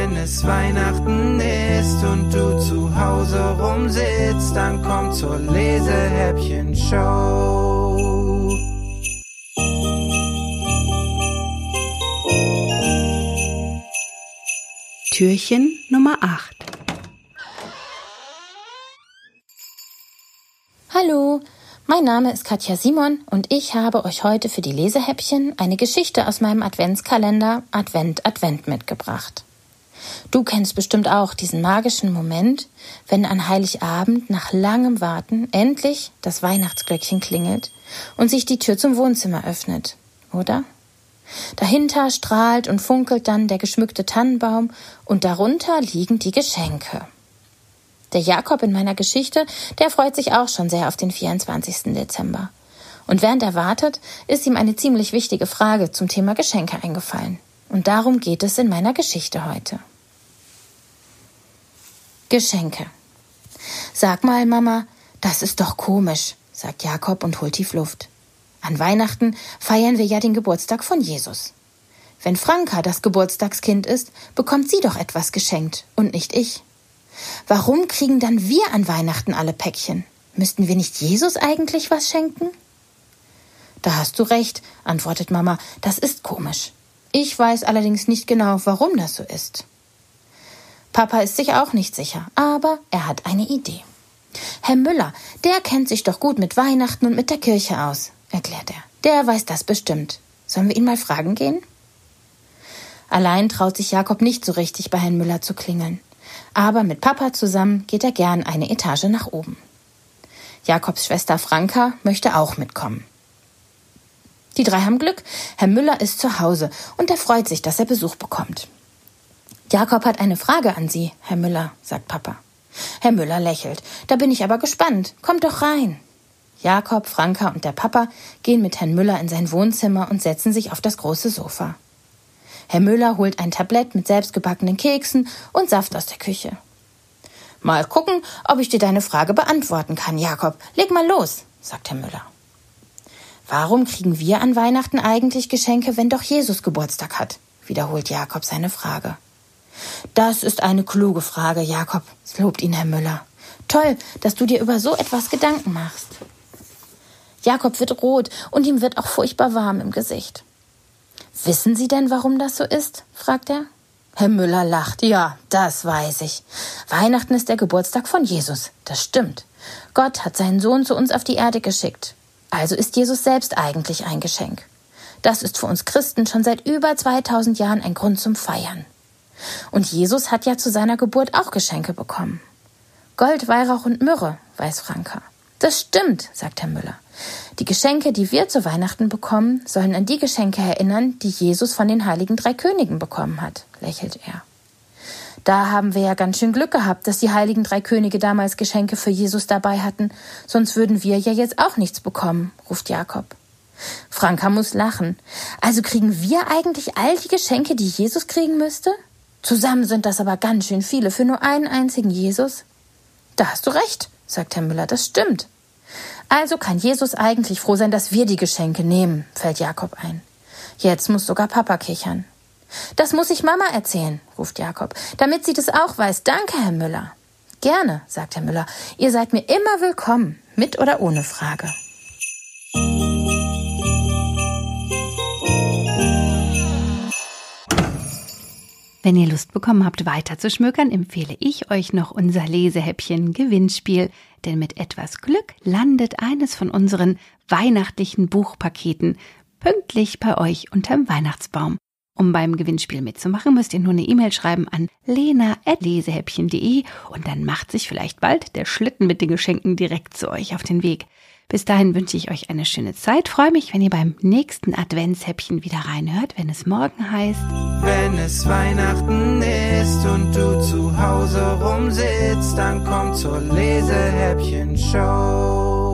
Wenn es Weihnachten ist und du zu Hause rumsitzt, dann komm zur Lesehäppchen-Show. Türchen Nummer 8 Hallo, mein Name ist Katja Simon und ich habe euch heute für die Lesehäppchen eine Geschichte aus meinem Adventskalender Advent Advent mitgebracht. Du kennst bestimmt auch diesen magischen Moment, wenn an Heiligabend nach langem Warten endlich das Weihnachtsglöckchen klingelt und sich die Tür zum Wohnzimmer öffnet, oder? Dahinter strahlt und funkelt dann der geschmückte Tannenbaum und darunter liegen die Geschenke. Der Jakob in meiner Geschichte, der freut sich auch schon sehr auf den 24. Dezember. Und während er wartet, ist ihm eine ziemlich wichtige Frage zum Thema Geschenke eingefallen. Und darum geht es in meiner Geschichte heute. Geschenke. Sag mal, Mama, das ist doch komisch, sagt Jakob und holt tief Luft. An Weihnachten feiern wir ja den Geburtstag von Jesus. Wenn Franka das Geburtstagskind ist, bekommt sie doch etwas geschenkt und nicht ich. Warum kriegen dann wir an Weihnachten alle Päckchen? Müssten wir nicht Jesus eigentlich was schenken? Da hast du recht, antwortet Mama, das ist komisch. Ich weiß allerdings nicht genau, warum das so ist. Papa ist sich auch nicht sicher, aber er hat eine Idee. Herr Müller, der kennt sich doch gut mit Weihnachten und mit der Kirche aus, erklärt er. Der weiß das bestimmt. Sollen wir ihn mal fragen gehen? Allein traut sich Jakob nicht so richtig bei Herrn Müller zu klingeln aber mit Papa zusammen geht er gern eine Etage nach oben. Jakobs Schwester Franka möchte auch mitkommen. Die drei haben Glück. Herr Müller ist zu Hause und er freut sich, dass er Besuch bekommt. Jakob hat eine Frage an Sie, Herr Müller, sagt Papa. Herr Müller lächelt. Da bin ich aber gespannt. Kommt doch rein. Jakob, Franka und der Papa gehen mit Herrn Müller in sein Wohnzimmer und setzen sich auf das große Sofa. Herr Müller holt ein Tablett mit selbstgebackenen Keksen und Saft aus der Küche. Mal gucken, ob ich dir deine Frage beantworten kann, Jakob. Leg mal los, sagt Herr Müller. Warum kriegen wir an Weihnachten eigentlich Geschenke, wenn doch Jesus Geburtstag hat? wiederholt Jakob seine Frage. Das ist eine kluge Frage, Jakob, lobt ihn Herr Müller. Toll, dass du dir über so etwas Gedanken machst. Jakob wird rot und ihm wird auch furchtbar warm im Gesicht. Wissen Sie denn, warum das so ist? fragt er. Herr Müller lacht. Ja, das weiß ich. Weihnachten ist der Geburtstag von Jesus. Das stimmt. Gott hat seinen Sohn zu uns auf die Erde geschickt. Also ist Jesus selbst eigentlich ein Geschenk. Das ist für uns Christen schon seit über 2000 Jahren ein Grund zum Feiern. Und Jesus hat ja zu seiner Geburt auch Geschenke bekommen. Gold, Weihrauch und Myrrhe, weiß Franka. Das stimmt, sagt Herr Müller. Die Geschenke, die wir zu Weihnachten bekommen, sollen an die Geschenke erinnern, die Jesus von den heiligen drei Königen bekommen hat, lächelt er. Da haben wir ja ganz schön Glück gehabt, dass die heiligen drei Könige damals Geschenke für Jesus dabei hatten, sonst würden wir ja jetzt auch nichts bekommen, ruft Jakob. Franka muss lachen. Also kriegen wir eigentlich all die Geschenke, die Jesus kriegen müsste? Zusammen sind das aber ganz schön viele für nur einen einzigen Jesus. Da hast du recht, sagt Herr Müller, das stimmt. Also kann Jesus eigentlich froh sein, dass wir die Geschenke nehmen, fällt Jakob ein. Jetzt muss sogar Papa kichern. Das muss ich Mama erzählen, ruft Jakob, damit sie das auch weiß. Danke, Herr Müller. Gerne, sagt Herr Müller. Ihr seid mir immer willkommen, mit oder ohne Frage. Wenn ihr Lust bekommen habt, weiter zu schmökern, empfehle ich euch noch unser Lesehäppchen Gewinnspiel, denn mit etwas Glück landet eines von unseren weihnachtlichen Buchpaketen pünktlich bei euch unterm Weihnachtsbaum. Um beim Gewinnspiel mitzumachen, müsst ihr nur eine E-Mail schreiben an lena.lesehäppchen.de und dann macht sich vielleicht bald der Schlitten mit den Geschenken direkt zu euch auf den Weg. Bis dahin wünsche ich euch eine schöne Zeit. Freue mich, wenn ihr beim nächsten Adventshäppchen wieder reinhört, wenn es morgen heißt. Wenn es Weihnachten ist und du zu Hause rumsitzt, dann komm zur Lesehäppchen-Show.